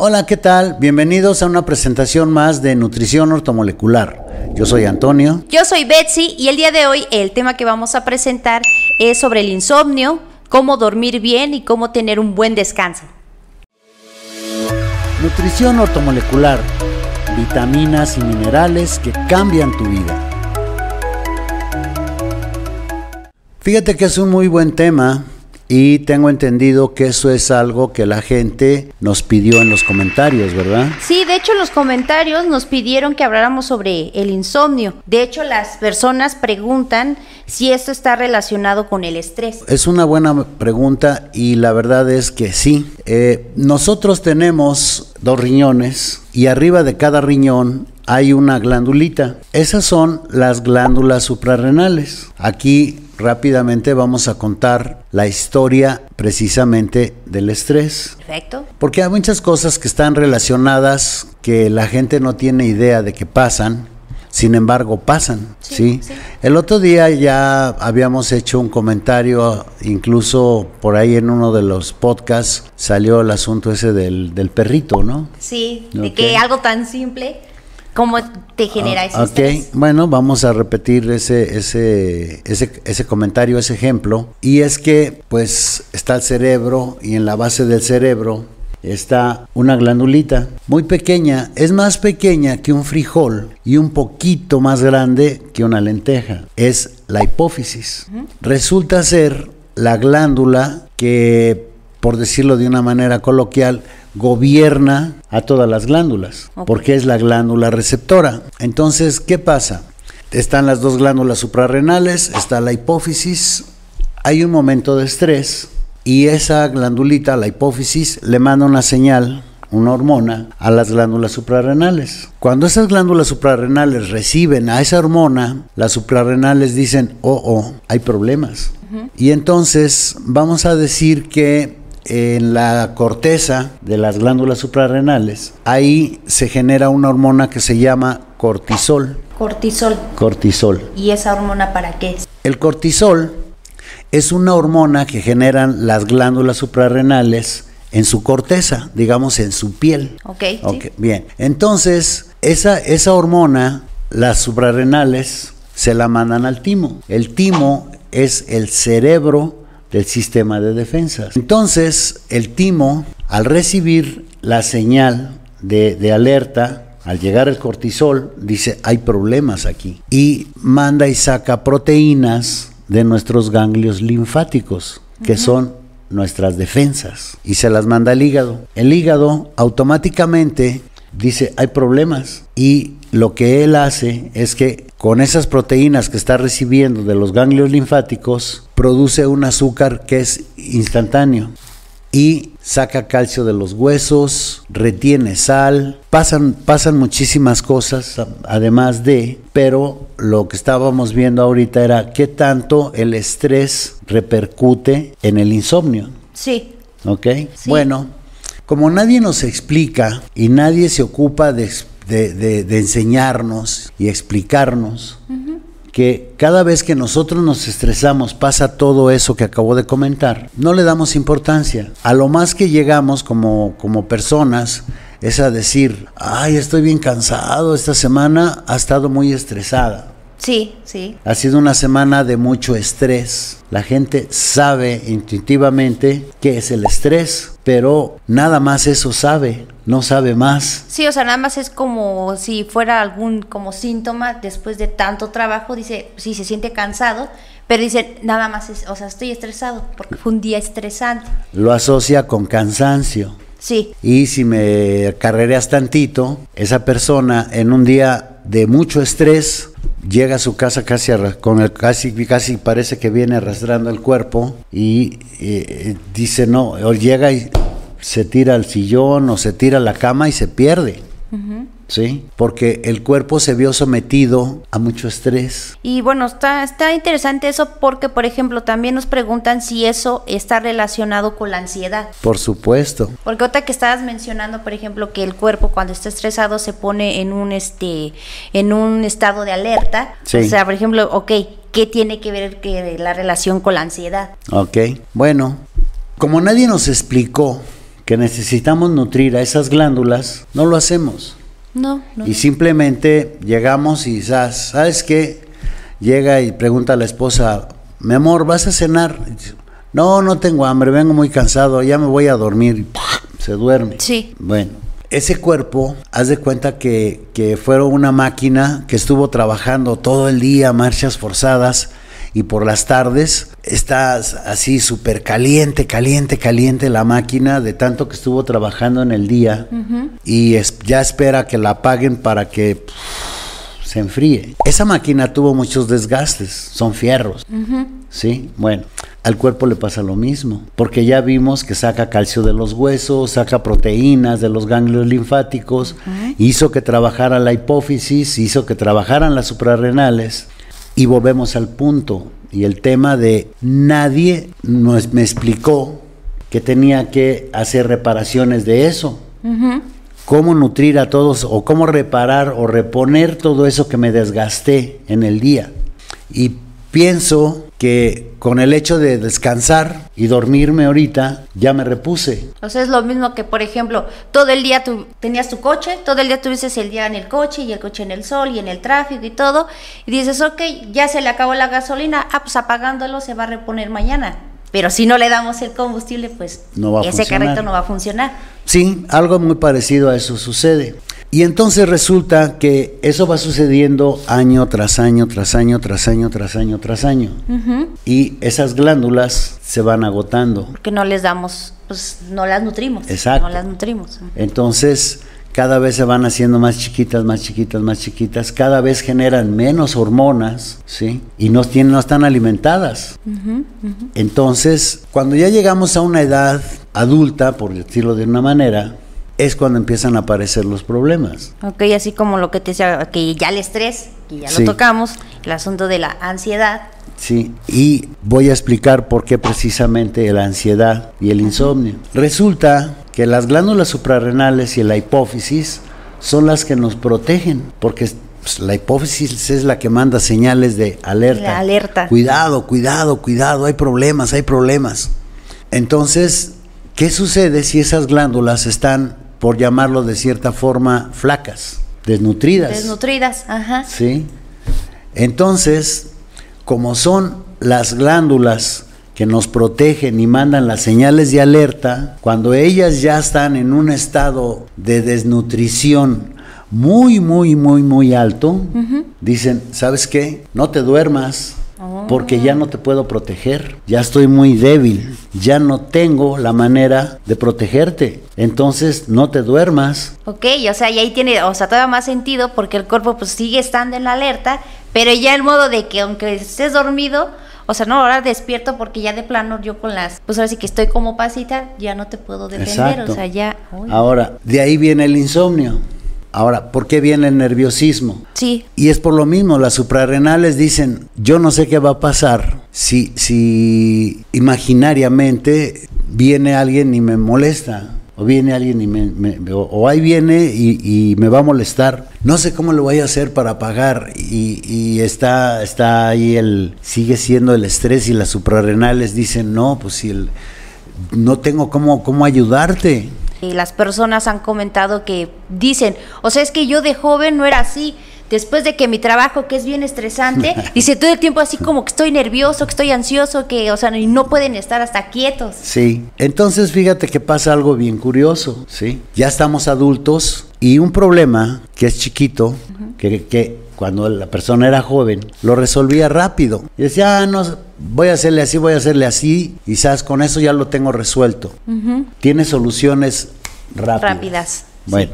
Hola, ¿qué tal? Bienvenidos a una presentación más de Nutrición Ortomolecular. Yo soy Antonio. Yo soy Betsy y el día de hoy el tema que vamos a presentar es sobre el insomnio, cómo dormir bien y cómo tener un buen descanso. Nutrición ortomolecular, vitaminas y minerales que cambian tu vida. Fíjate que es un muy buen tema y tengo entendido que eso es algo que la gente nos pidió en los comentarios, ¿verdad? Sí, de hecho los comentarios nos pidieron que habláramos sobre el insomnio. De hecho las personas preguntan si esto está relacionado con el estrés. Es una buena pregunta y la verdad es que sí. Eh, nosotros tenemos dos riñones y arriba de cada riñón hay una glandulita. Esas son las glándulas suprarrenales. Aquí rápidamente vamos a contar la historia precisamente del estrés. Perfecto. Porque hay muchas cosas que están relacionadas que la gente no tiene idea de que pasan. Sin embargo, pasan, ¿sí? El otro día ya habíamos hecho un comentario, incluso por ahí en uno de los podcasts salió el asunto ese del, del perrito, ¿no? Sí, de que algo tan simple ¿Cómo te genera ese Ok, bueno, vamos a repetir ese, ese, ese, ese comentario, ese ejemplo. Y es que, pues, está el cerebro y en la base del cerebro está una glandulita muy pequeña, es más pequeña que un frijol y un poquito más grande que una lenteja. Es la hipófisis. Resulta ser la glándula que, por decirlo de una manera coloquial, gobierna a todas las glándulas, porque es la glándula receptora. Entonces, ¿qué pasa? Están las dos glándulas suprarrenales, está la hipófisis, hay un momento de estrés y esa glandulita, la hipófisis, le manda una señal, una hormona, a las glándulas suprarrenales. Cuando esas glándulas suprarrenales reciben a esa hormona, las suprarrenales dicen, oh, oh, hay problemas. Y entonces vamos a decir que en la corteza de las glándulas suprarrenales, ahí se genera una hormona que se llama cortisol. Cortisol. Cortisol. ¿Y esa hormona para qué es? El cortisol es una hormona que generan las glándulas suprarrenales en su corteza, digamos en su piel. Ok. okay Bien. Entonces, esa, esa hormona, las suprarrenales, se la mandan al timo. El timo es el cerebro del sistema de defensas. Entonces, el timo, al recibir la señal de, alerta, al llegar el cortisol, dice, hay problemas aquí. Y manda y saca proteínas de nuestros ganglios linfáticos, que son nuestras defensas, y se las manda al hígado. El hígado automáticamente dice, hay problemas. Y lo que él hace es que con esas proteínas que está recibiendo de los ganglios linfáticos, produce un azúcar que es instantáneo y saca calcio de los huesos, retiene sal, pasan, pasan muchísimas cosas además de, pero lo que estábamos viendo ahorita era qué tanto el estrés repercute en el insomnio. Sí. ¿Ok? Bueno, como nadie nos explica y nadie se ocupa de de, enseñarnos y explicarnos que cada vez que nosotros nos estresamos pasa todo eso que acabo de comentar, no le damos importancia. A lo más que llegamos como, como personas es a decir, ay, estoy bien cansado, esta semana ha estado muy estresada. Sí, sí. Ha sido una semana de mucho estrés. La gente sabe intuitivamente qué es el estrés, pero nada más eso sabe, no sabe más. Sí, o sea, nada más es como si fuera algún como síntoma después de tanto trabajo, dice, sí, se siente cansado, pero dice, nada más es, o sea, estoy estresado porque fue un día estresante. Lo asocia con cansancio. Sí. Y si me carrereas tantito, esa persona en un día de mucho estrés llega a su casa casi con el casi casi parece que viene arrastrando el cuerpo y eh, dice no o llega y se tira al sillón o se tira a la cama y se pierde ¿sí? Porque el cuerpo se vio sometido a mucho estrés. Y bueno, está, está interesante eso porque, por ejemplo, también nos preguntan si eso está relacionado con la ansiedad. Por supuesto. Porque otra que estabas mencionando, por ejemplo, que el cuerpo cuando está estresado se pone en un, este, en un estado de alerta. O sea, por ejemplo, ok, ¿qué tiene que ver que la relación con la ansiedad? Ok, bueno, como nadie nos explicó que necesitamos nutrir a esas glándulas, no lo hacemos. No, no. Y simplemente llegamos y ¿sabes, ¿sabes qué? Llega y pregunta a la esposa, mi amor, ¿vas a cenar? No, no tengo hambre, vengo muy cansado, ya me voy a dormir. Se duerme. Sí. Bueno, ese cuerpo, haz de cuenta que, que fueron una máquina que estuvo trabajando todo el día, marchas forzadas, y por las tardes está así súper caliente, caliente, caliente la máquina de tanto que estuvo trabajando en el día y es, ya espera que la apaguen para que pff, se enfríe. Esa máquina tuvo muchos desgastes, son fierros, ¿sí? Bueno, al cuerpo le pasa lo mismo, porque ya vimos que saca calcio de los huesos, saca proteínas de los ganglios linfáticos, hizo que trabajara la hipófisis, hizo que trabajaran las suprarrenales y volvemos al punto y el tema de nadie nos, me explicó que tenía que hacer reparaciones de eso. Cómo nutrir a todos o cómo reparar o reponer todo eso que me desgasté en el día. Y pienso que con el hecho de descansar y dormirme ahorita, ya me repuse. O sea, es lo mismo que, por ejemplo, todo el día tú tenías tu coche, todo el día tuviste el día en el coche y el coche en el sol y en el tráfico y todo, y dices, ok, ya se le acabó la gasolina, ah, pues apagándolo se va a reponer mañana. Pero si no le damos el combustible, pues No va a ese funcionar. carrito no va a funcionar. Sí, algo muy parecido a eso sucede. Y entonces resulta que eso va sucediendo año tras año, tras año, tras año, tras año, tras año. Y esas glándulas se van agotando. Porque no les damos, pues no las nutrimos. Exacto. No las nutrimos. Entonces, cada vez se van haciendo más chiquitas, más chiquitas, más chiquitas, cada vez generan menos hormonas, ¿sí? Y no, tienen, no están alimentadas. Entonces, cuando ya llegamos a una edad adulta, por decirlo de una manera, es cuando empiezan a aparecer los problemas. Ok, así como lo que te decía, que ya el estrés, que ya Sí. lo tocamos, el asunto de la ansiedad. Sí, y voy a explicar por qué precisamente la ansiedad y el insomnio. Resulta que las glándulas suprarrenales y la hipófisis son las que nos protegen, porque pues, la hipófisis es la que manda señales de alerta. La alerta. Cuidado, cuidado, cuidado, hay problemas, hay problemas. Entonces, ¿qué sucede si esas glándulas están, por llamarlo de cierta forma, flacas, desnutridas? Desnutridas, ajá. ¿Sí? Entonces, como son las glándulas que nos protegen y mandan las señales de alerta, cuando ellas ya están en un estado de desnutrición muy, muy, muy, muy alto, dicen, ¿sabes qué? No te duermas. Porque ya no te puedo proteger, ya estoy muy débil, ya no tengo la manera de protegerte. Entonces no te duermas, Ok, o sea, y ahí tiene, o sea, todavía más sentido porque el cuerpo pues sigue estando en la alerta, pero ya el modo de que aunque estés dormido, o sea, no, ahora despierto porque ya de plano yo con las, pues ahora sí que estoy como pasita, ya no te puedo defender, Exacto. o sea, ya... uy. Ahora, de ahí viene el insomnio. Ahora, ¿por qué viene el nerviosismo? Sí, Y es por lo mismo, las suprarrenales dicen, yo no sé qué va a pasar si, si imaginariamente viene alguien y me molesta, o viene alguien y me, me- o, o ahí viene y, y me va a molestar. No sé cómo lo voy a hacer para pagar y, y está, está ahí el, sigue siendo el estrés y las suprarrenales dicen, no, pues si el, no tengo cómo, cómo ayudarte. Y las personas han comentado que dicen, o sea, es que yo de joven no era así. Después de que mi trabajo, que es bien estresante, dice todo el tiempo así como que estoy nervioso, que estoy ansioso, que, o sea, y no pueden estar hasta quietos. Sí, entonces fíjate que pasa algo bien curioso, ¿sí? Ya estamos adultos y un problema que es chiquito, que, que cuando la persona era joven, lo resolvía rápido. Y decía, ah, no, voy a hacerle así, voy a hacerle así, sabes, con eso ya lo tengo resuelto. Tiene soluciones rápidas. Rápidas, Bueno,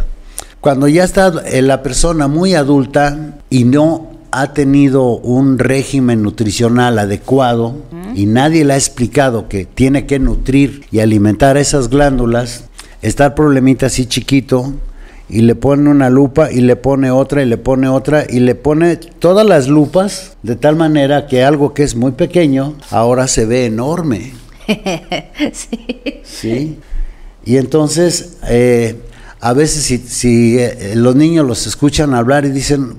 cuando ya está eh, la persona muy adulta y no ha tenido un régimen nutricional adecuado y nadie le ha explicado que tiene que nutrir y alimentar esas glándulas, está el problemita así chiquito y le pone una lupa y le pone otra y le pone otra y le pone todas las lupas de tal manera que algo que es muy pequeño ahora se ve enorme. sí. ¿sí? Y entonces, eh, a veces si, si, eh, los niños los escuchan hablar y dicen,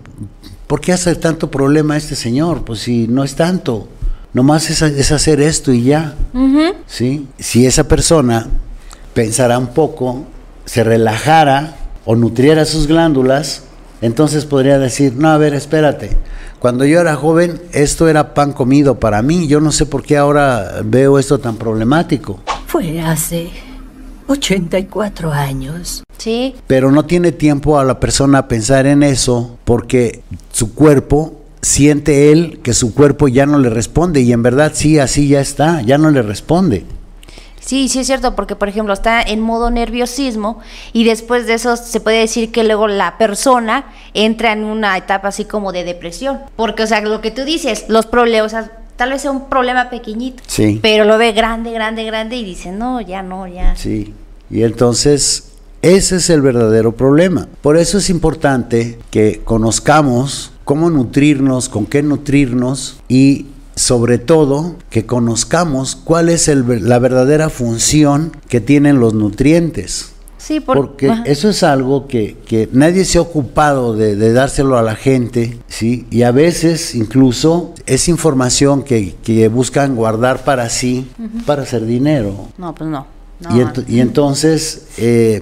¿por qué hace tanto problema este señor? Pues si no es tanto, nomás es, es hacer esto y ya, ¿sí? Si esa persona pensara un poco, se relajara o nutriera sus glándulas, entonces podría decir, no, a ver, espérate, cuando yo era joven esto era pan comido para mí, yo no sé por qué ahora veo esto tan problemático. Fue hace 84 años. Sí. Pero no tiene tiempo a la persona a pensar en eso porque su cuerpo siente él que su cuerpo ya no le responde y en verdad sí, así ya está, ya no le responde. Sí, sí es cierto, porque por ejemplo está en modo nerviosismo y después de eso se puede decir que luego la persona entra en una etapa así como de depresión. Porque, o sea, lo que tú dices, los problemas, o sea, tal vez sea un problema pequeñito, Sí. pero lo ve grande, grande, grande y dice, no, ya no, ya. Sí. Y entonces ese es el verdadero problema. Por eso es importante que conozcamos cómo nutrirnos, con qué nutrirnos y sobre todo que conozcamos cuál es el la verdadera función que tienen los nutrientes. Sí, por- Porque ajá. eso es algo que, que nadie se ha ocupado de, de dárselo a la gente, ¿sí? Y a veces incluso es información que, que buscan guardar para sí, para hacer dinero. No, pues no. no. Y, ent- y entonces, eh,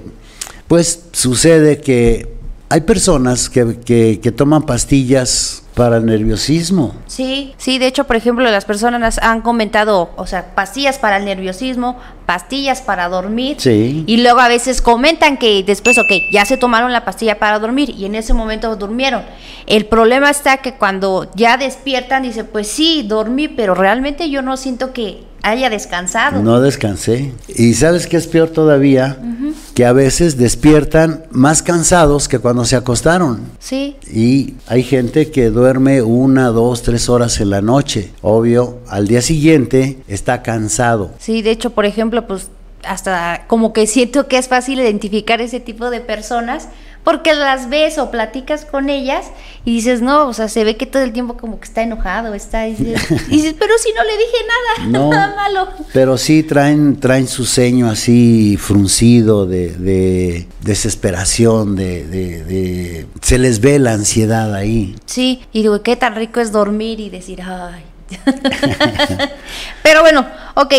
pues sucede que hay personas que, que- que toman pastillas para el nerviosismo. Sí, sí, de hecho, por ejemplo, las personas han comentado, o sea, pastillas para el nerviosismo, pastillas para dormir. Sí. Y luego a veces comentan que después, ok, ya se tomaron la pastilla para dormir y en ese momento durmieron. El problema está que cuando ya despiertan, dice, pues sí, dormí, pero realmente yo no siento que haya descansado. No descansé. Y sabes qué es peor todavía, que a veces despiertan más cansados que cuando se acostaron. Sí, Y hay gente que duerme una, dos, tres horas en la noche. Obvio, al día siguiente está cansado. sí, de hecho, por ejemplo, pues hasta como que siento que es fácil identificar ese tipo de personas porque las ves o platicas con ellas y dices, no, o sea, se ve que todo el tiempo como que está enojado, está, y dices, y dices, pero si no le dije nada, No. nada malo. Pero sí traen, traen su ceño así fruncido de, de desesperación, de, de- de- se les ve la ansiedad ahí. Sí, y digo, qué tan rico es dormir y decir, ay. Pero bueno, ok,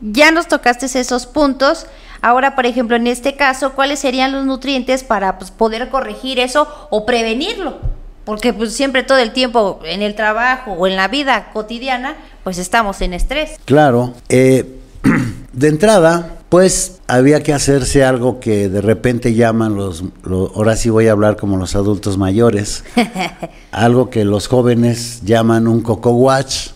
ya nos tocaste esos puntos. Ahora, por ejemplo, en este caso, ¿cuáles serían los nutrientes para pues, poder corregir eso o prevenirlo? Porque pues siempre todo el tiempo en el trabajo o en la vida cotidiana, pues estamos en estrés. Claro, eh, de entrada, pues había que hacerse algo que de repente llaman los, lo- ahora sí voy a hablar como los adultos mayores, algo que los jóvenes llaman un coco watch.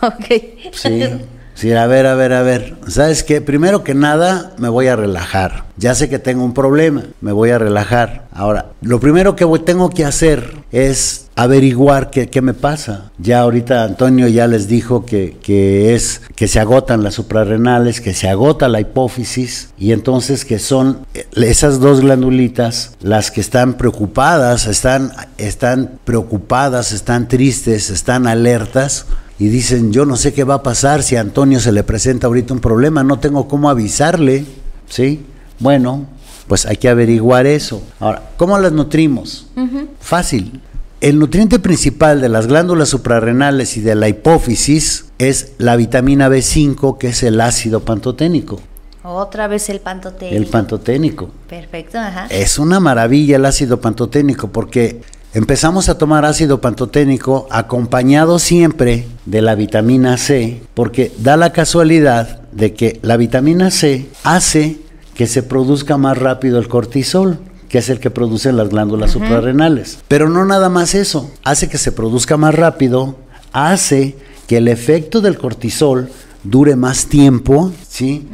ok. Sí, sí, a ver, a ver, a ver. ¿Sabes qué? Primero que nada, me voy a relajar. Ya sé que tengo un problema, me voy a relajar. Ahora, lo primero que tengo que hacer es averiguar qué, qué me pasa. Ya ahorita Antonio ya les dijo que, que es que se agotan las suprarrenales, que se agota la hipófisis y entonces que son eh, esas dos glandulitas las que están preocupadas, están, están preocupadas, están tristes, están alertas y dicen, yo no sé qué va a pasar si a Antonio se le presenta ahorita un problema, no tengo cómo avisarle, ¿sí? Bueno, pues hay que averiguar eso. Ahora, ¿cómo las nutrimos? Fácil. El nutriente principal de las glándulas suprarrenales y de la hipófisis es la vitamina B5, que es el ácido pantoténico. Otra vez el pantoténico. El pantoténico. Perfecto, ajá. Es una maravilla el ácido pantoténico porque empezamos a tomar ácido pantoténico acompañado siempre de la vitamina C, porque da la casualidad de que la vitamina C hace que se produzca más rápido el cortisol que es el que producen las glándulas suprarrenales. Pero no nada más eso, hace que se produzca más rápido, hace que el efecto del cortisol dure más tiempo, ¿sí?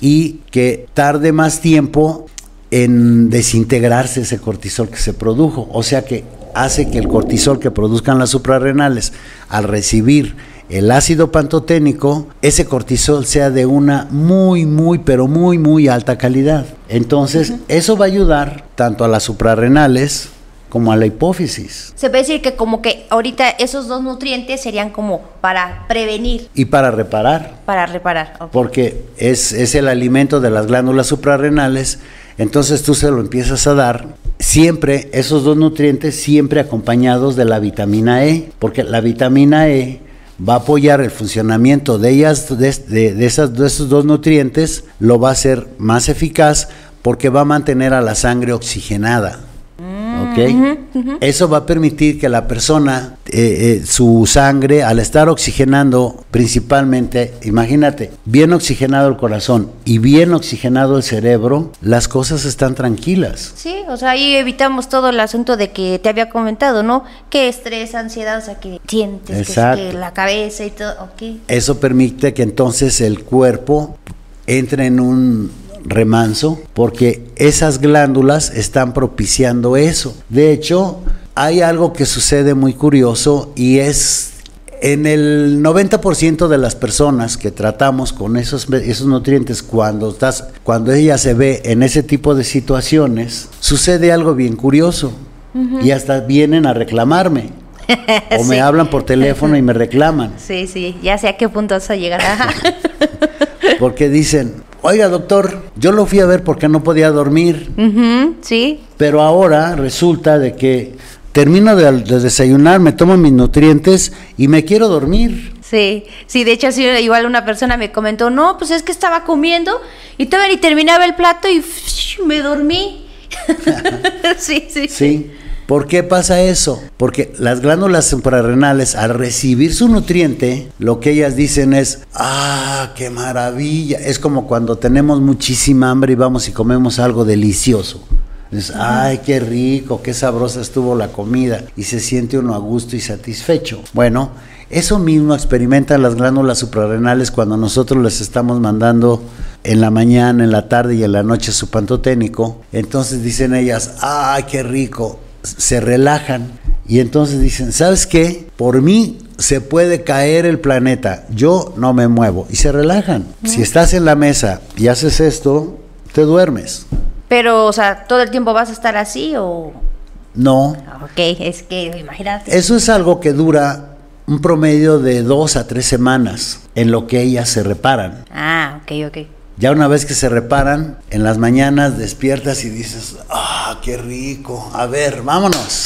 Y que tarde más tiempo en desintegrarse ese cortisol que se produjo. O sea que hace que el cortisol que produzcan las suprarrenales al recibir el ácido pantoténico, ese cortisol sea de una muy, muy, pero muy, muy alta calidad. Entonces, eso va a ayudar tanto a las suprarrenales como a la hipófisis Se puede decir que como que ahorita esos dos nutrientes serían como para prevenir, y para reparar. para reparar. porque es, es el alimento de las glándulas suprarrenales, entonces tú se lo empiezas a dar siempre, esos dos nutrientes siempre acompañados de la vitamina E, porque la vitamina E va a apoyar el funcionamiento de ellas, de, de- de esos dos nutrientes, lo va a hacer más eficaz porque va a mantener a la sangre oxigenada. ¿Ok? Eso va a permitir que la persona, eh, eh, su sangre, al estar oxigenando principalmente, imagínate, bien oxigenado el corazón y bien oxigenado el cerebro, las cosas están tranquilas. Sí, o sea, ahí evitamos todo el asunto de que te había comentado, ¿no? Que estrés, ansiedad, o sea, que sientes que, que la cabeza y todo, ok. Eso permite que entonces el cuerpo entre en un remanso porque esas glándulas están propiciando eso. De hecho, hay algo que sucede muy curioso y es en el 90% de las personas que tratamos con esos, esos nutrientes cuando estás cuando ella se ve en ese tipo de situaciones, sucede algo bien curioso y hasta vienen a reclamarme. O me Sí. hablan por teléfono y me reclaman. Sí, sí, ya sé a qué punto vas a llegar. Porque dicen, oiga doctor, yo lo fui a ver porque no podía dormir, sí, pero ahora resulta de que termino de, de desayunar, me tomo mis nutrientes y me quiero dormir. sí, sí, de hecho, sí, igual una persona me comentó, no, pues es que estaba comiendo y todavía ni terminaba el plato y me dormí. sí, sí, ¿Sí? ¿Por qué pasa eso? Porque las glándulas suprarrenales, al recibir su nutriente, lo que ellas dicen es, ah, qué maravilla. Es como cuando tenemos muchísima hambre y vamos y comemos algo delicioso. Es, ay, qué rico, qué sabrosa estuvo la comida. Y se siente uno a gusto y satisfecho. Bueno, eso mismo experimentan las glándulas suprarrenales cuando nosotros les estamos mandando en la mañana, en la tarde y en la noche su pantoténico. Entonces dicen ellas, ay, qué rico se relajan y entonces dicen, ¿sabes qué? Por mí se puede caer el planeta, yo no me muevo y se relajan. Si estás en la mesa y haces esto, te duermes. Pero, o sea, ¿todo el tiempo vas a estar así o...? No, Ok, es que, imagínate. eso es algo que dura un promedio de dos a tres semanas en lo que ellas se reparan. Ah, ok, ok. Ya una vez que se reparan, en las mañanas despiertas y dices, ah, qué rico, a ver, vámonos.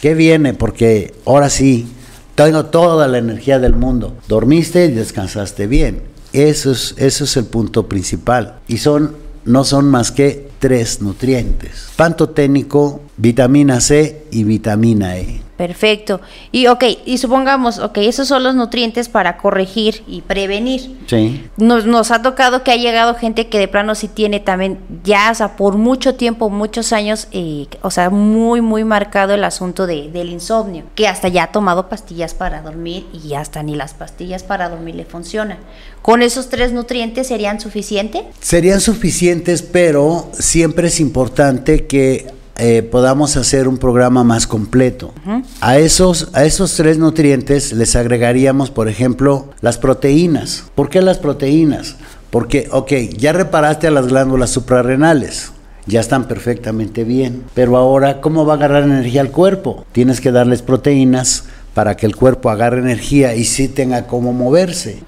¿Qué viene? Porque ahora sí, tengo toda la energía del mundo. Dormiste y descansaste bien. Eso es, eso es el punto principal. Y son, no son más que tres nutrientes. Pantoténico, vitamina C y vitamina E. Perfecto. Y ok, y supongamos, ok, esos son los nutrientes para corregir y prevenir. Sí. Nos, nos ha tocado que ha llegado gente que de plano sí tiene también, ya, o sea, por mucho tiempo, muchos años, eh, o sea, muy, muy marcado el asunto de, del insomnio, que hasta ya ha tomado pastillas para dormir y hasta ni las pastillas para dormir le funcionan. ¿Con esos tres nutrientes serían suficientes? Serían suficientes, pero siempre es importante que eh, podamos hacer un programa más completo. a, esos, a esos tres nutrientes les agregaríamos, por ejemplo, las proteínas. ¿Por qué las proteínas? Porque, ok, ya reparaste a las glándulas suprarrenales. Ya están perfectamente bien. Pero ahora, ¿cómo va a agarrar energía al cuerpo? Tienes que darles proteínas para que el cuerpo agarre energía y sí tenga cómo moverse.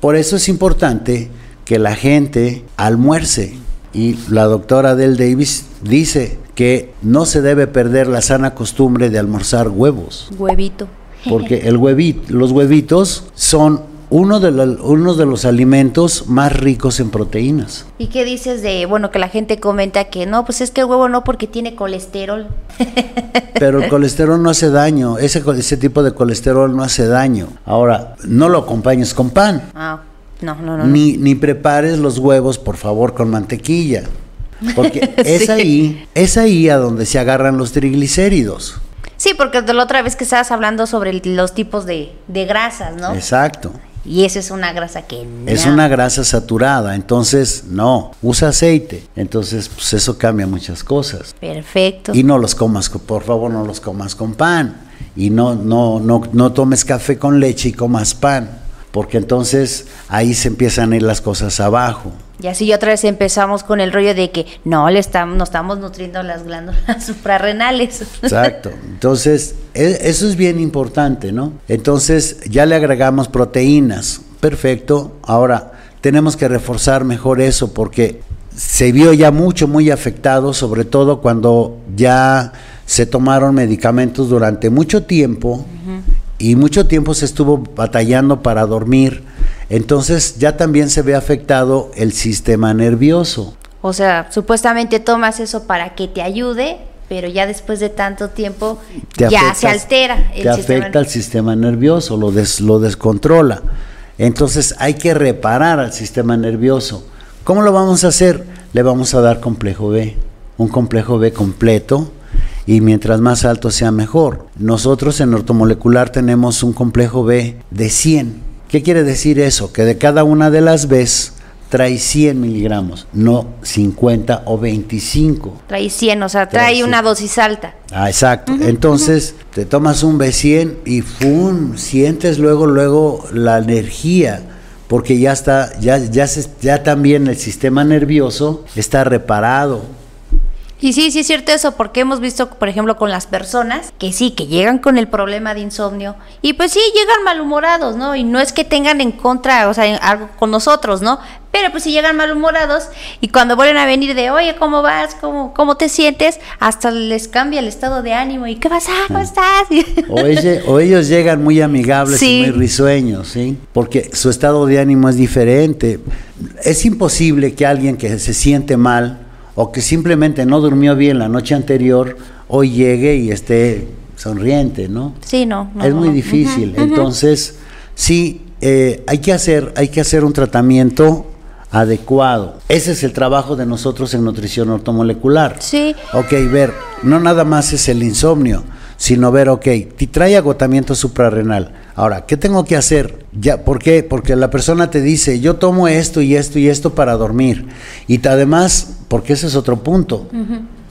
Por eso es importante que la gente almuerce. Y la doctora Del Davis dice que no se debe perder la sana costumbre de almorzar huevos, Huevito. porque el huevito, los huevitos son uno de, la- uno de los alimentos más ricos en proteínas. ¿Y qué dices de, bueno, que la gente comenta que no, pues es que el huevo no porque tiene colesterol? Pero el colesterol no hace daño, ese, ese tipo de colesterol no hace daño. Ahora, no lo acompañes con pan. Ah, no, no, no. no. Ni, ni prepares los huevos, por favor, con mantequilla. Porque es Sí. ahí, es ahí a donde se agarran los triglicéridos. Sí, porque de la otra vez que estabas hablando sobre el- los tipos de, de grasas, ¿no? Exacto. Y esa es una grasa que Es no. una grasa saturada, entonces no, usa aceite. Entonces, pues eso cambia muchas cosas. Perfecto. Y no los comas, co- por favor, no los comas con pan. Y no, no, no, no tomes café con leche y comas pan. Porque entonces ahí se empiezan a ir las cosas abajo. Y así otra vez empezamos con el rollo de que no le estamos, nos estamos nutriendo las glándulas suprarrenales. Exacto. Entonces, e- eso es bien importante, ¿no? Entonces, ya le agregamos proteínas. Perfecto. Ahora, tenemos que reforzar mejor eso porque se vio ya mucho, muy afectado, sobre todo cuando ya se tomaron medicamentos durante mucho tiempo y mucho tiempo se estuvo batallando para dormir, entonces ya también se ve afectado el sistema nervioso. O sea, supuestamente tomas eso para que te ayude, pero ya después de tanto tiempo ya se altera el te afecta al sistema nervioso, lo, lo descontrola. Entonces hay que reparar al sistema nervioso. ¿Cómo lo vamos a hacer? Le vamos a dar complejo B, un complejo B completo y mientras más alto sea mejor. Nosotros en ortomolecular tenemos un complejo B de 100. ¿Qué quiere decir eso? Que de cada una de las Bs trae 100 miligramos, no 50 o 25. Trae 100, o sea, trae, una dosis alta. Ah, exacto. Entonces, te tomas un B100 y ¡fum! sientes luego, luego la energía, porque ya está, ya, ya, ya también el sistema nervioso está reparado y sí, sí es cierto eso, porque hemos visto, por ejemplo, con las personas que sí, que llegan con el problema de insomnio y pues sí, llegan malhumorados, ¿no? Y no es que tengan en contra, o sea, algo con nosotros, ¿no? Pero pues si llegan malhumorados y cuando vuelven a venir de, oye, ¿cómo vas? ¿Cómo, cómo te sientes? Hasta les cambia el estado de ánimo y, ¿qué pasa? ¿Cómo estás? O, ellos llegan muy amigables y muy risueños, ¿sí? Porque su estado de ánimo es diferente. Es imposible que alguien que se siente mal, o que simplemente no durmió bien la noche anterior, hoy llegue y esté sonriente, ¿no? Sí, no. es muy difícil. Entonces, sí, eh, hay, que hacer, hay que hacer un tratamiento adecuado. Ese es el trabajo de nosotros en nutrición ortomolecular. Sí. Ok, ver, no nada más es el insomnio, sino ver, ok, te trae agotamiento suprarrenal. Ahora, ¿qué tengo que hacer? Ya, ¿Por qué? Porque la persona te dice, yo tomo esto y esto y esto para dormir. Y además, porque ese es otro punto.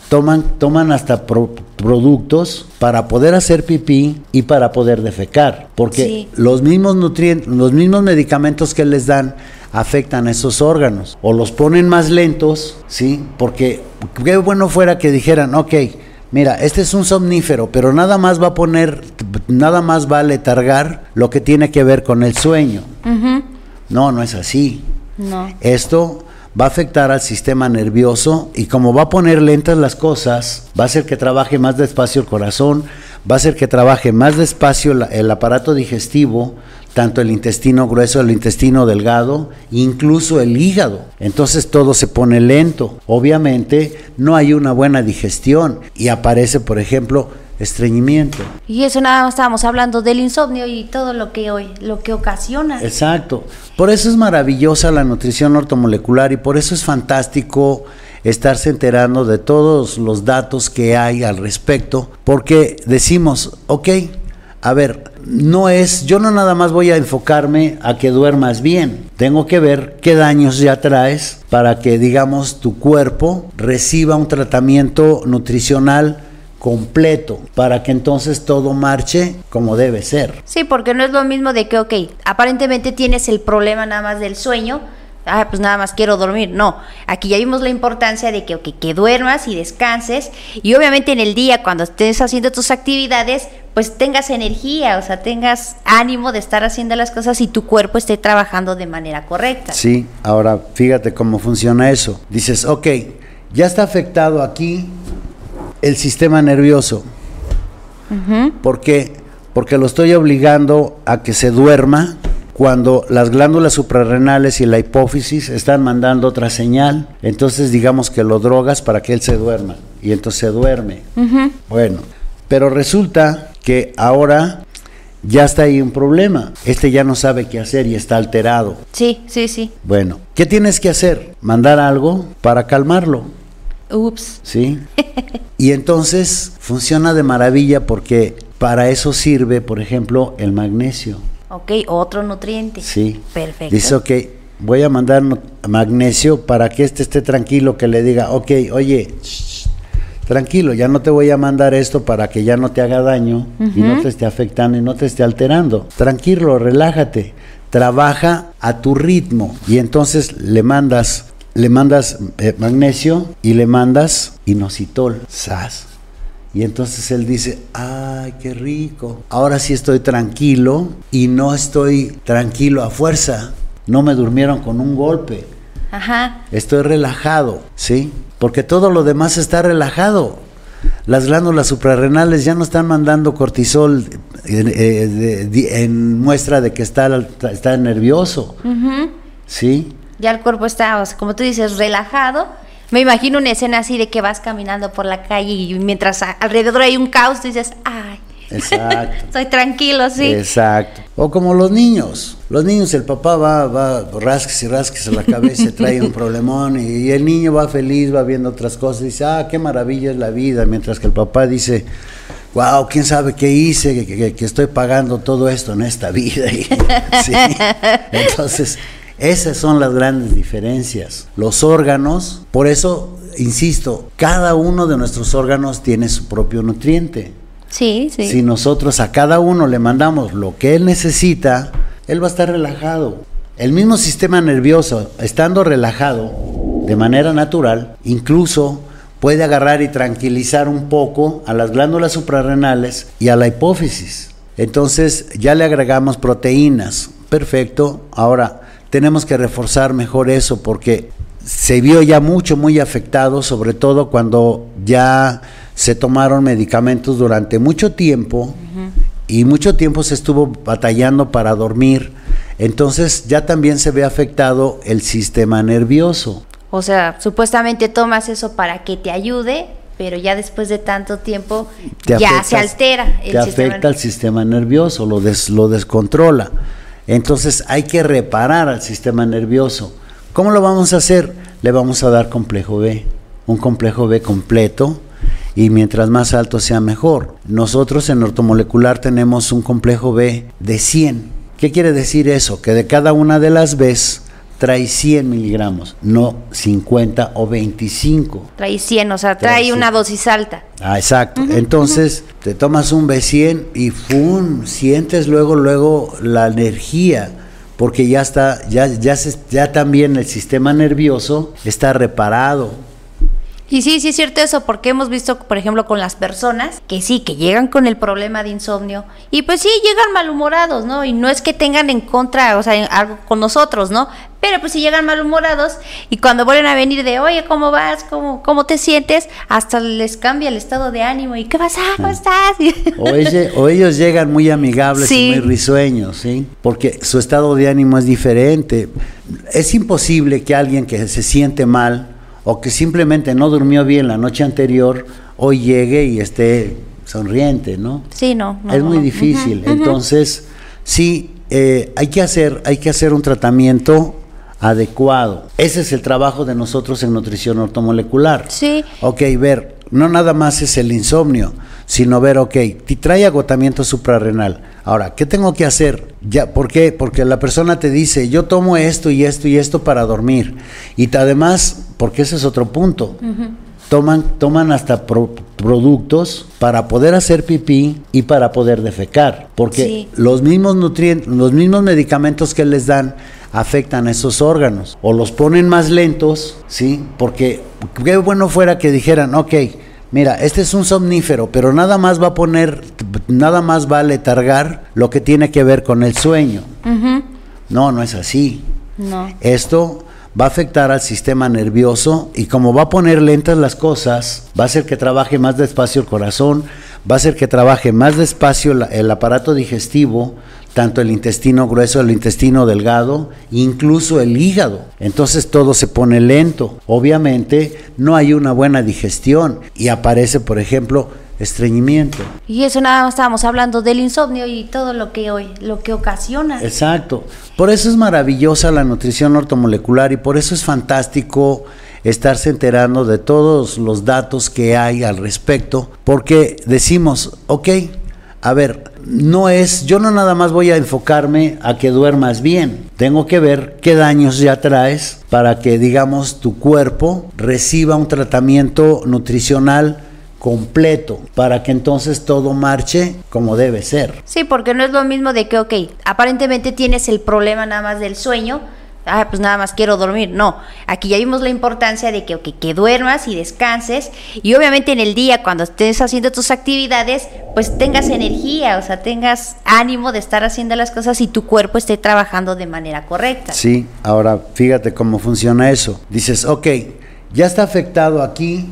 Toman, toman hasta productos para poder hacer pipí y para poder defecar. Porque los mismos nutrientes, los mismos medicamentos que les dan afectan a esos órganos. O los ponen más lentos, ¿sí? Porque qué bueno fuera que dijeran, ok, Mira, este es un somnífero, pero nada más va a poner, nada más va a letargar lo que tiene que ver con el sueño. No, no es así. No. Esto va a afectar al sistema nervioso y como va a poner lentas las cosas, va a hacer que trabaje más despacio el corazón, va a hacer que trabaje más despacio el aparato digestivo, tanto el intestino grueso, el intestino delgado, incluso el hígado. Entonces todo se pone lento. Obviamente no hay una buena digestión y aparece, por ejemplo, estreñimiento. Y eso nada más estábamos hablando del insomnio y todo lo que hoy lo que ocasiona. Exacto. Por eso es maravillosa la nutrición ortomolecular y por eso es fantástico estarse enterando de todos los datos que hay al respecto, porque decimos, ok, a ver, no es, yo no nada más voy a enfocarme a que duermas bien, tengo que ver qué daños ya traes para que, digamos, tu cuerpo reciba un tratamiento nutricional completo para que entonces todo marche como debe ser. Sí, porque no es lo mismo de que, ok, aparentemente tienes el problema nada más del sueño, ah, pues nada más quiero dormir. No, aquí ya vimos la importancia de que, que duermas y descanses y obviamente en el día cuando estés haciendo tus actividades, pues tengas energía, o sea, tengas ánimo de estar haciendo las cosas y tu cuerpo esté trabajando de manera correcta. Sí, ahora fíjate cómo funciona eso. Dices, ok, ya está afectado aquí el sistema nervioso. ¿Por qué? Porque lo estoy obligando a que se duerma cuando las glándulas suprarrenales y la hipófisis están mandando otra señal, entonces digamos que lo drogas para que él se duerma y entonces se duerme. Bueno, pero resulta que ahora ya está ahí un problema. Este ya no sabe qué hacer y está alterado. Sí, sí, sí. Bueno, ¿qué tienes que hacer? Mandar algo para calmarlo. Ups. ¿Sí? y entonces funciona de maravilla porque para eso sirve, por ejemplo, el magnesio. Ok, otro nutriente. Sí. Perfecto. Dice, ok, voy a mandar magnesio para que este esté tranquilo, que le diga, ok, oye, tranquilo, ya no te voy a mandar esto para que ya no te haga daño y no te esté afectando y no te esté alterando. Tranquilo, relájate, trabaja a tu ritmo y entonces le mandas le mandas eh, magnesio y le mandas inositol, sas. Y entonces él dice, ay, qué rico. Ahora sí estoy tranquilo y no estoy tranquilo a fuerza. No me durmieron con un golpe. Ajá. Estoy relajado, ¿sí? Porque todo lo demás está relajado. las glándulas suprarrenales ya no están mandando cortisol eh, eh, en muestra de que está, está nervioso. ¿Sí? Ya el cuerpo está, como tú dices, relajado. Me imagino una escena así de que vas caminando por la calle y mientras alrededor hay un caos, dices, ay, Exacto. Estoy tranquilo, sí. Exacto. O como los niños. Los niños, el papá va, va, rasques y rasques a la cabeza, trae un problemón y, el niño va feliz, va viendo otras cosas dice, ah, qué maravilla es la vida. Mientras que el papá dice, wow, quién sabe qué hice, que, estoy pagando todo esto en esta vida. Entonces, esas son las grandes diferencias. Los órganos, por eso, insisto, cada uno de nuestros órganos tiene su propio nutriente. Sí, sí. Si nosotros a cada uno le mandamos lo que él necesita, él va a estar relajado. El mismo sistema nervioso, estando relajado de manera natural, incluso puede agarrar y tranquilizar un poco a las glándulas suprarrenales y a la hipófisis. Entonces ya le agregamos proteínas. Perfecto. Ahora tenemos que reforzar mejor eso porque se vio ya mucho, muy afectado, sobre todo cuando ya se tomaron medicamentos durante mucho tiempo y mucho tiempo se estuvo batallando para dormir. Entonces ya también se ve afectado el sistema nervioso. O sea, supuestamente tomas eso para que te ayude, pero ya después de tanto tiempo ya se altera. El te afecta al sistema nervioso, lo, lo descontrola. Entonces hay que reparar al sistema nervioso. ¿Cómo lo vamos a hacer? Le vamos a dar complejo B, un complejo B completo y mientras más alto sea mejor. Nosotros en ortomolecular tenemos un complejo B de 100. ¿Qué quiere decir eso? Que de cada una de las Bs trae 100 miligramos, no 50 o 25. Trae 100, o sea, trae, una dosis alta. Ah, exacto. Entonces, te tomas un B100 y ¡fum! sientes luego, luego la energía, porque ya está, ya, ya, ya también el sistema nervioso está reparado y sí, sí es cierto eso, porque hemos visto, por ejemplo, con las personas que sí, que llegan con el problema de insomnio y pues sí, llegan malhumorados, ¿no? Y no es que tengan en contra, o sea, algo con nosotros, ¿no? Pero pues si llegan malhumorados y cuando vuelven a venir de, oye, ¿cómo vas? ¿Cómo, cómo te sientes? Hasta les cambia el estado de ánimo y, ¿qué pasa? ¿Cómo estás? O, ellos llegan muy amigables y muy risueños, ¿sí? Porque su estado de ánimo es diferente. Es imposible que alguien que se siente mal, o que simplemente no durmió bien la noche anterior, hoy llegue y esté sonriente, ¿no? Sí, no. es muy difícil. Entonces, sí, eh, hay, que hacer, hay que hacer un tratamiento adecuado. Ese es el trabajo de nosotros en nutrición ortomolecular. Sí. Ok, ver, no nada más es el insomnio, sino ver, ok, te trae agotamiento suprarrenal. Ahora, ¿qué tengo que hacer? Ya, ¿Por qué? Porque la persona te dice, yo tomo esto y esto y esto para dormir. Y además, porque ese es otro punto. Toman, toman hasta productos para poder hacer pipí y para poder defecar, porque los mismos nutrientes, los mismos medicamentos que les dan afectan a esos órganos o los ponen más lentos, ¿sí? Porque qué bueno fuera que dijeran, ok, Mira, este es un somnífero, pero nada más va a poner, nada más va a letargar lo que tiene que ver con el sueño. No, no es así. No. Esto va a afectar al sistema nervioso y como va a poner lentas las cosas, va a hacer que trabaje más despacio el corazón, va a hacer que trabaje más despacio el aparato digestivo, tanto el intestino grueso, el intestino delgado, incluso el hígado. Entonces todo se pone lento. Obviamente no hay una buena digestión y aparece, por ejemplo, estreñimiento. Y eso nada más estábamos hablando del insomnio y todo lo que hoy lo que ocasiona. Exacto. Por eso es maravillosa la nutrición ortomolecular y por eso es fantástico estarse enterando de todos los datos que hay al respecto, porque decimos, ok, a ver, no es, yo no nada más voy a enfocarme a que duermas bien, tengo que ver qué daños ya traes para que, digamos, tu cuerpo reciba un tratamiento nutricional completo para que entonces todo marche como debe ser. Sí, porque no es lo mismo de que, ok, aparentemente tienes el problema nada más del sueño, ah, pues nada más quiero dormir. No, aquí ya vimos la importancia de que, que duermas y descanses y obviamente en el día cuando estés haciendo tus actividades, pues tengas energía, o sea, tengas ánimo de estar haciendo las cosas y tu cuerpo esté trabajando de manera correcta. Sí, ahora fíjate cómo funciona eso. Dices, ok, ya está afectado aquí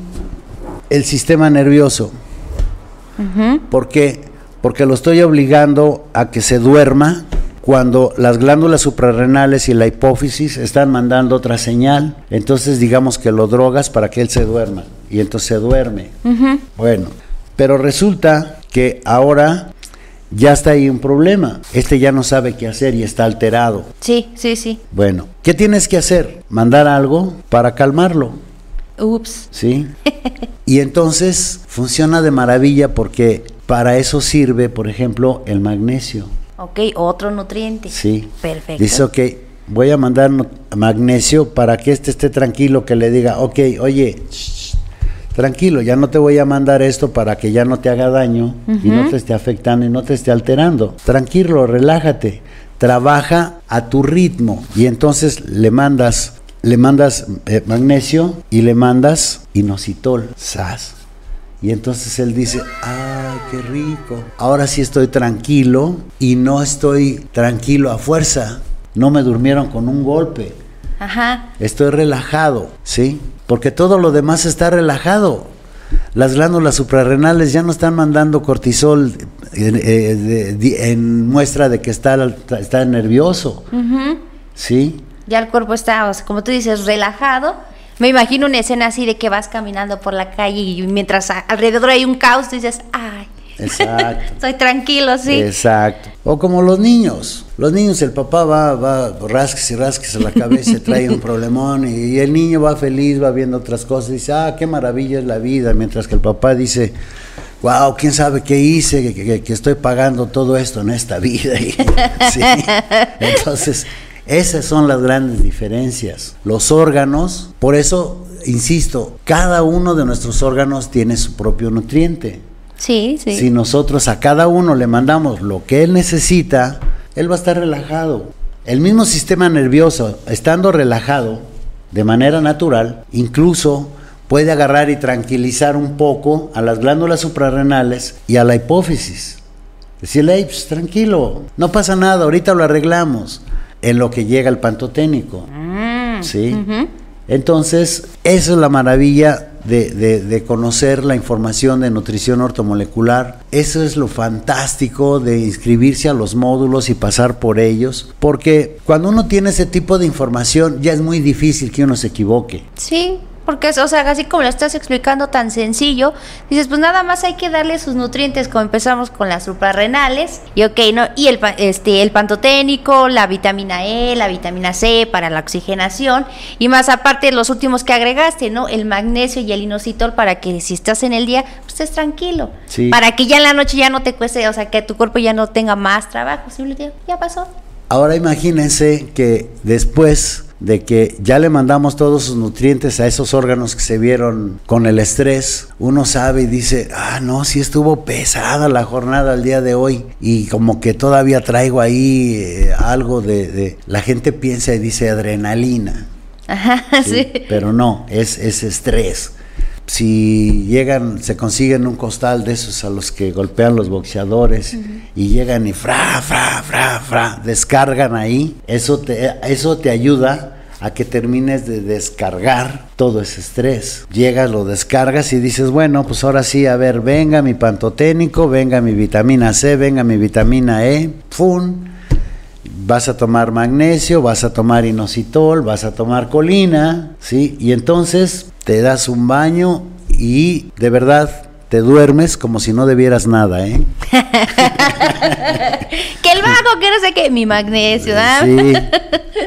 el sistema nervioso. ¿Por qué? Porque lo estoy obligando a que se duerma cuando las glándulas suprarrenales y la hipófisis están mandando otra señal, entonces digamos que lo drogas para que él se duerma y entonces se duerme. Bueno, pero resulta que ahora ya está ahí un problema. Este ya no sabe qué hacer y está alterado. Sí, sí, sí. Bueno, ¿qué tienes que hacer? Mandar algo para calmarlo. Ups. ¿Sí? y entonces funciona de maravilla porque para eso sirve, por ejemplo, el magnesio. Ok, otro nutriente. Sí. Perfecto. Dice, ok, voy a mandar magnesio para que este esté tranquilo, que le diga, ok, oye, tranquilo, ya no te voy a mandar esto para que ya no te haga daño y no te esté afectando y no te esté alterando. Tranquilo, relájate, trabaja a tu ritmo y entonces le mandas le mandas eh, magnesio y le mandas inositol, sas. Y entonces él dice, ay, qué rico. Ahora sí estoy tranquilo y no estoy tranquilo a fuerza. No me durmieron con un golpe. Ajá. Estoy relajado, ¿sí? Porque todo lo demás está relajado. Las glándulas suprarrenales ya no están mandando cortisol eh, en muestra de que está, está nervioso. ¿Sí? Ya el cuerpo está, como tú dices, relajado me imagino una escena así de que vas caminando por la calle y mientras alrededor hay un caos, dices, ay. Exacto. Estoy tranquilo, sí. Exacto. O como los niños. Los niños, el papá va, va, rasques y rasques a la cabeza, trae un problemón y, el niño va feliz, va viendo otras cosas y dice, ah, qué maravilla es la vida. Mientras que el papá dice, wow, quién sabe qué hice, que, que estoy pagando todo esto en esta vida. sí. Entonces, esas son las grandes diferencias. Los órganos, por eso, insisto, cada uno de nuestros órganos tiene su propio nutriente. Sí, sí. Si nosotros a cada uno le mandamos lo que él necesita, él va a estar relajado. El mismo sistema nervioso, estando relajado de manera natural, incluso puede agarrar y tranquilizar un poco a las glándulas suprarrenales y a la hipófisis. Decirle, pues, tranquilo, no pasa nada, ahorita lo arreglamos en lo que llega el pantoténico. Mm, ¿Sí? Entonces, esa es la maravilla de, de, conocer la información de nutrición ortomolecular. Eso es lo fantástico de inscribirse a los módulos y pasar por ellos, porque cuando uno tiene ese tipo de información ya es muy difícil que uno se equivoque. Sí, porque, o sea, así como lo estás explicando tan sencillo, dices, pues nada más hay que darle sus nutrientes, como empezamos con las suprarrenales, y ok, ¿no? Y el, este, el pantoténico, la vitamina E, la vitamina C para la oxigenación, y más aparte los últimos que agregaste, ¿no? El magnesio y el inositol para que si estás en el día, pues estés tranquilo. Para que ya en la noche ya no te cueste, o sea, que tu cuerpo ya no tenga más trabajo, simplemente ya pasó. Ahora imagínense que después de que ya le mandamos todos sus nutrientes a esos órganos que se vieron con el estrés, uno sabe y dice, ah, no, sí estuvo pesada la jornada el día de hoy y como que todavía traigo ahí eh, algo de, La gente piensa y dice adrenalina. Ajá, sí. Pero no, es, es estrés si llegan, se consiguen un costal de esos a los que golpean los boxeadores y llegan y fra, fra, fra, fra, descargan ahí, eso te, eso te ayuda a que termines de descargar todo ese estrés. Llegas, lo descargas y dices, bueno, pues ahora sí, a ver, venga mi pantoténico, venga mi vitamina C, venga mi vitamina E, ¡fun! Vas a tomar magnesio, vas a tomar inositol, vas a tomar colina, ¿sí? Y entonces te das un baño y de verdad te duermes como si no debieras nada, ¿eh? que el vago, que no sé qué, mi magnesio, ¿ah? Sí.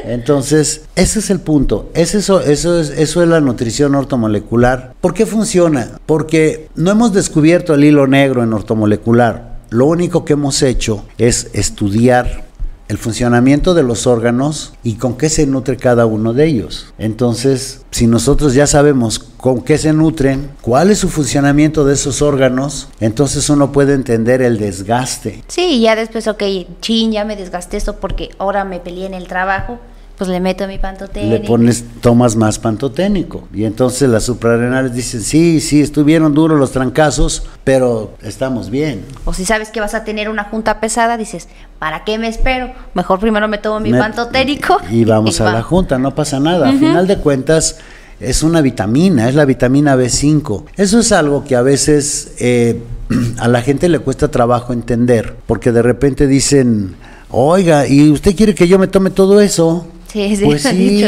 Entonces, ese es el punto. Es eso, eso es, eso es la nutrición ortomolecular. ¿Por qué funciona? Porque no hemos descubierto el hilo negro en ortomolecular. Lo único que hemos hecho es estudiar el funcionamiento de los órganos y con qué se nutre cada uno de ellos. Entonces, si nosotros ya sabemos con qué se nutren, cuál es su funcionamiento de esos órganos, entonces uno puede entender el desgaste. Sí, ya después, ok, chin, ya me desgasté esto porque ahora me peleé en el trabajo, pues le meto mi pantoténico. Le pones, tomas más pantoténico. Y entonces las suprarrenales dicen, sí, sí, estuvieron duros los trancazos, pero estamos bien. O si sabes que vas a tener una junta pesada, dices, ¿para qué me espero? Mejor primero me tomo mi pantoténico. Y vamos a la junta, no pasa nada. A final de cuentas, es una vitamina, es la vitamina B5. Eso es algo que a veces... Eh, a la gente le cuesta trabajo entender, porque de repente dicen, oiga, ¿y usted quiere que yo me tome todo eso? Sí, sí, Pues sí,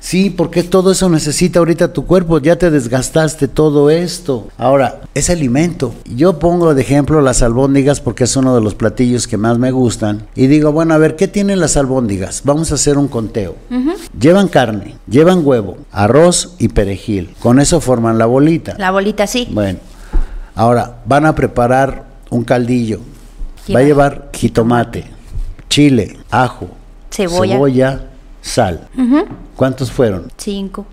sí, porque todo eso necesita ahorita tu cuerpo, ya te desgastaste todo esto. Ahora, es alimento. Yo pongo de ejemplo las albóndigas porque es uno de los platillos que más me gustan. Y digo, bueno, a ver, ¿qué tienen las albóndigas? Vamos a hacer un conteo. Llevan carne, llevan huevo, arroz y perejil. Con eso forman la bolita. La bolita sí. Bueno, ahora van a preparar un caldillo. Va a llevar jitomate, chile, ajo, Cebolla. cebolla, sal. ¿Cuántos fueron? Cinco.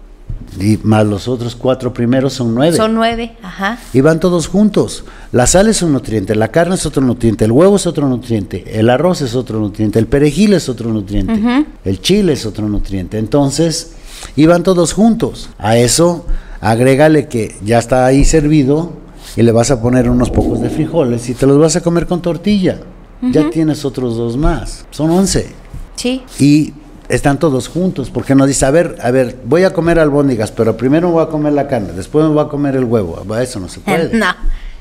Y más los otros cuatro primeros son nueve. Son nueve. Ajá. Y van todos juntos. La sal es un nutriente, la carne es otro nutriente, el huevo es otro nutriente, el arroz es otro nutriente, el perejil es otro nutriente, el chile es otro nutriente. Entonces, iban todos juntos. A eso, agrégale que ya está ahí servido y le vas a poner unos pocos de frijoles y te los vas a comer con tortilla. Ya tienes otros dos más. Son once Sí. y están todos juntos, porque no dice, a ver, a ver, voy a comer albóndigas, pero primero me voy a comer la carne, después me voy a comer el huevo. Eso no se puede. No.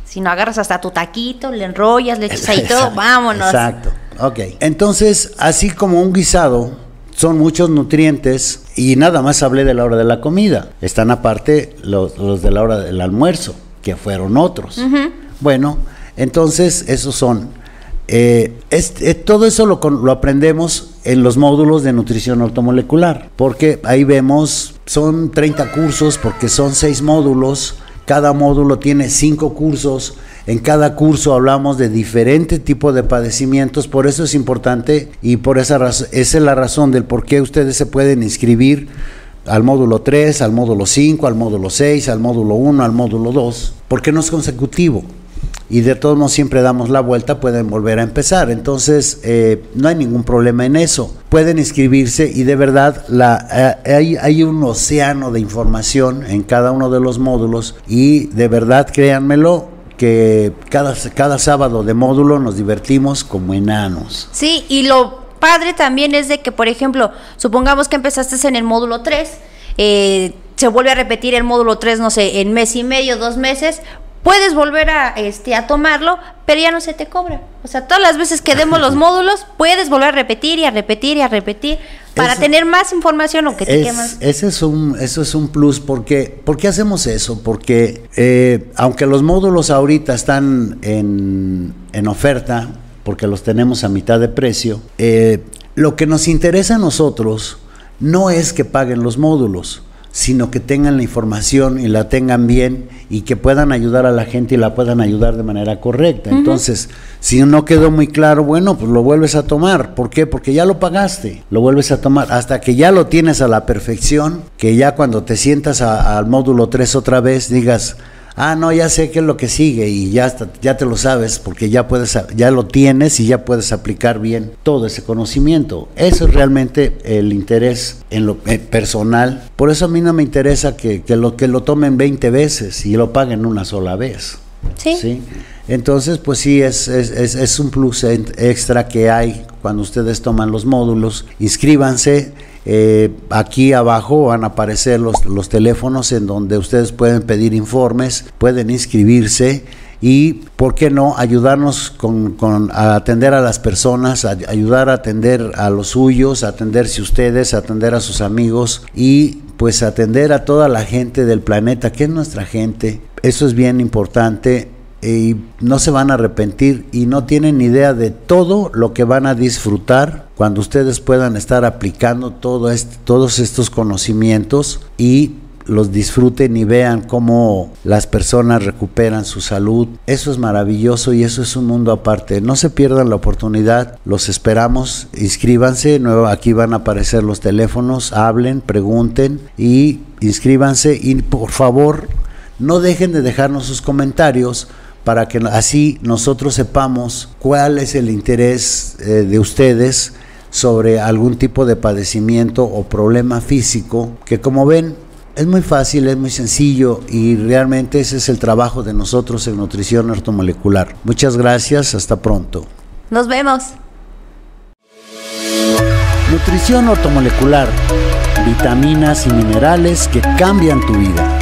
Si no agarras hasta tu taquito, le enrollas, le echas ahí todo, vámonos. Exacto. Ok. Entonces, así como un guisado, son muchos nutrientes y nada más hablé de la hora de la comida. Están aparte los, los de la hora del almuerzo, que fueron otros. Bueno, entonces esos son. eh, es- eh, todo eso lo, lo aprendemos en los módulos de nutrición ortomolecular, porque ahí vemos, son 30 cursos, porque son 6 módulos, cada módulo tiene 5 cursos, en cada curso hablamos de diferente tipo de padecimientos, por eso es importante y por esa esa es la razón del por qué ustedes se pueden inscribir al módulo 3, al módulo 5, al módulo 6, al módulo 1, al módulo 2, porque no es consecutivo. Y de todos modos siempre damos la vuelta, pueden volver a empezar. Entonces, eh, no hay ningún problema en eso. Pueden inscribirse y de verdad la, eh, hay, un océano de información en cada uno de los módulos y de verdad, créanmelo, que cada, cada sábado de módulo nos divertimos como enanos. Sí, y lo padre también es de que, por ejemplo, supongamos que empezaste en el módulo 3, eh, se vuelve a repetir el módulo 3, no sé, en mes y medio, dos meses, puedes volver a, este, a tomarlo, pero ya no se te cobra. O sea, todas las veces que demos los módulos, puedes volver a repetir y a repetir y a repetir para tener más información o que te Es- quemas. ese es un, eso es un plus porque ¿por qué hacemos eso? Porque eh, aunque los módulos ahorita están en, en oferta, porque los tenemos a mitad de precio, eh, lo que nos interesa a nosotros no es que paguen los módulos, sino que tengan la información y la tengan bien y que puedan ayudar a la gente y la puedan ayudar de manera correcta. Entonces, si no quedó muy claro, bueno, pues lo vuelves a tomar. ¿Por qué? Porque ya lo pagaste. Lo vuelves a tomar hasta que ya lo tienes a la perfección, que ya cuando te sientas a- al módulo 3 otra vez digas, ah, no, ya sé qué es lo que sigue y ya, está- ya te lo sabes porque ya, puedes, ya lo tienes y ya puedes aplicar bien todo ese conocimiento. Eso es realmente el interés en lo eh, personal. Por eso a mí no me interesa que, que lo, que lo tomen 20 veces y lo paguen una sola vez. Sí. Entonces, pues sí, es, es, es- es un plus extra que hay cuando ustedes toman los módulos. Inscríbanse. Eh, aquí abajo van a aparecer los, los teléfonos en donde ustedes pueden pedir informes, pueden inscribirse y, ¿por qué no?, ayudarnos con, con- a atender a las personas, ayudar a atender a los suyos, a atenderse ustedes, a atender a sus amigos y pues atender a toda la gente del planeta, que es nuestra gente. Eso es bien importante y no se van a arrepentir y no tienen idea de todo lo que van a disfrutar cuando ustedes puedan estar aplicando todo este- todos estos conocimientos y los disfruten y vean cómo las personas recuperan su salud. Eso es maravilloso y eso es un mundo aparte. No se pierdan la oportunidad, los esperamos, inscríbanse, aquí van a aparecer los teléfonos, hablen, pregunten y inscríbanse y por favor no dejen de dejarnos sus comentarios para que así nosotros sepamos cuál es el interés eh, de ustedes sobre algún tipo de padecimiento o problema físico que como ven es muy fácil, es muy sencillo y realmente ese es el trabajo de nosotros en nutrición ortomolecular. Muchas gracias, hasta pronto. Nos vemos. Nutrición ortomolecular, vitaminas y minerales que cambian tu vida.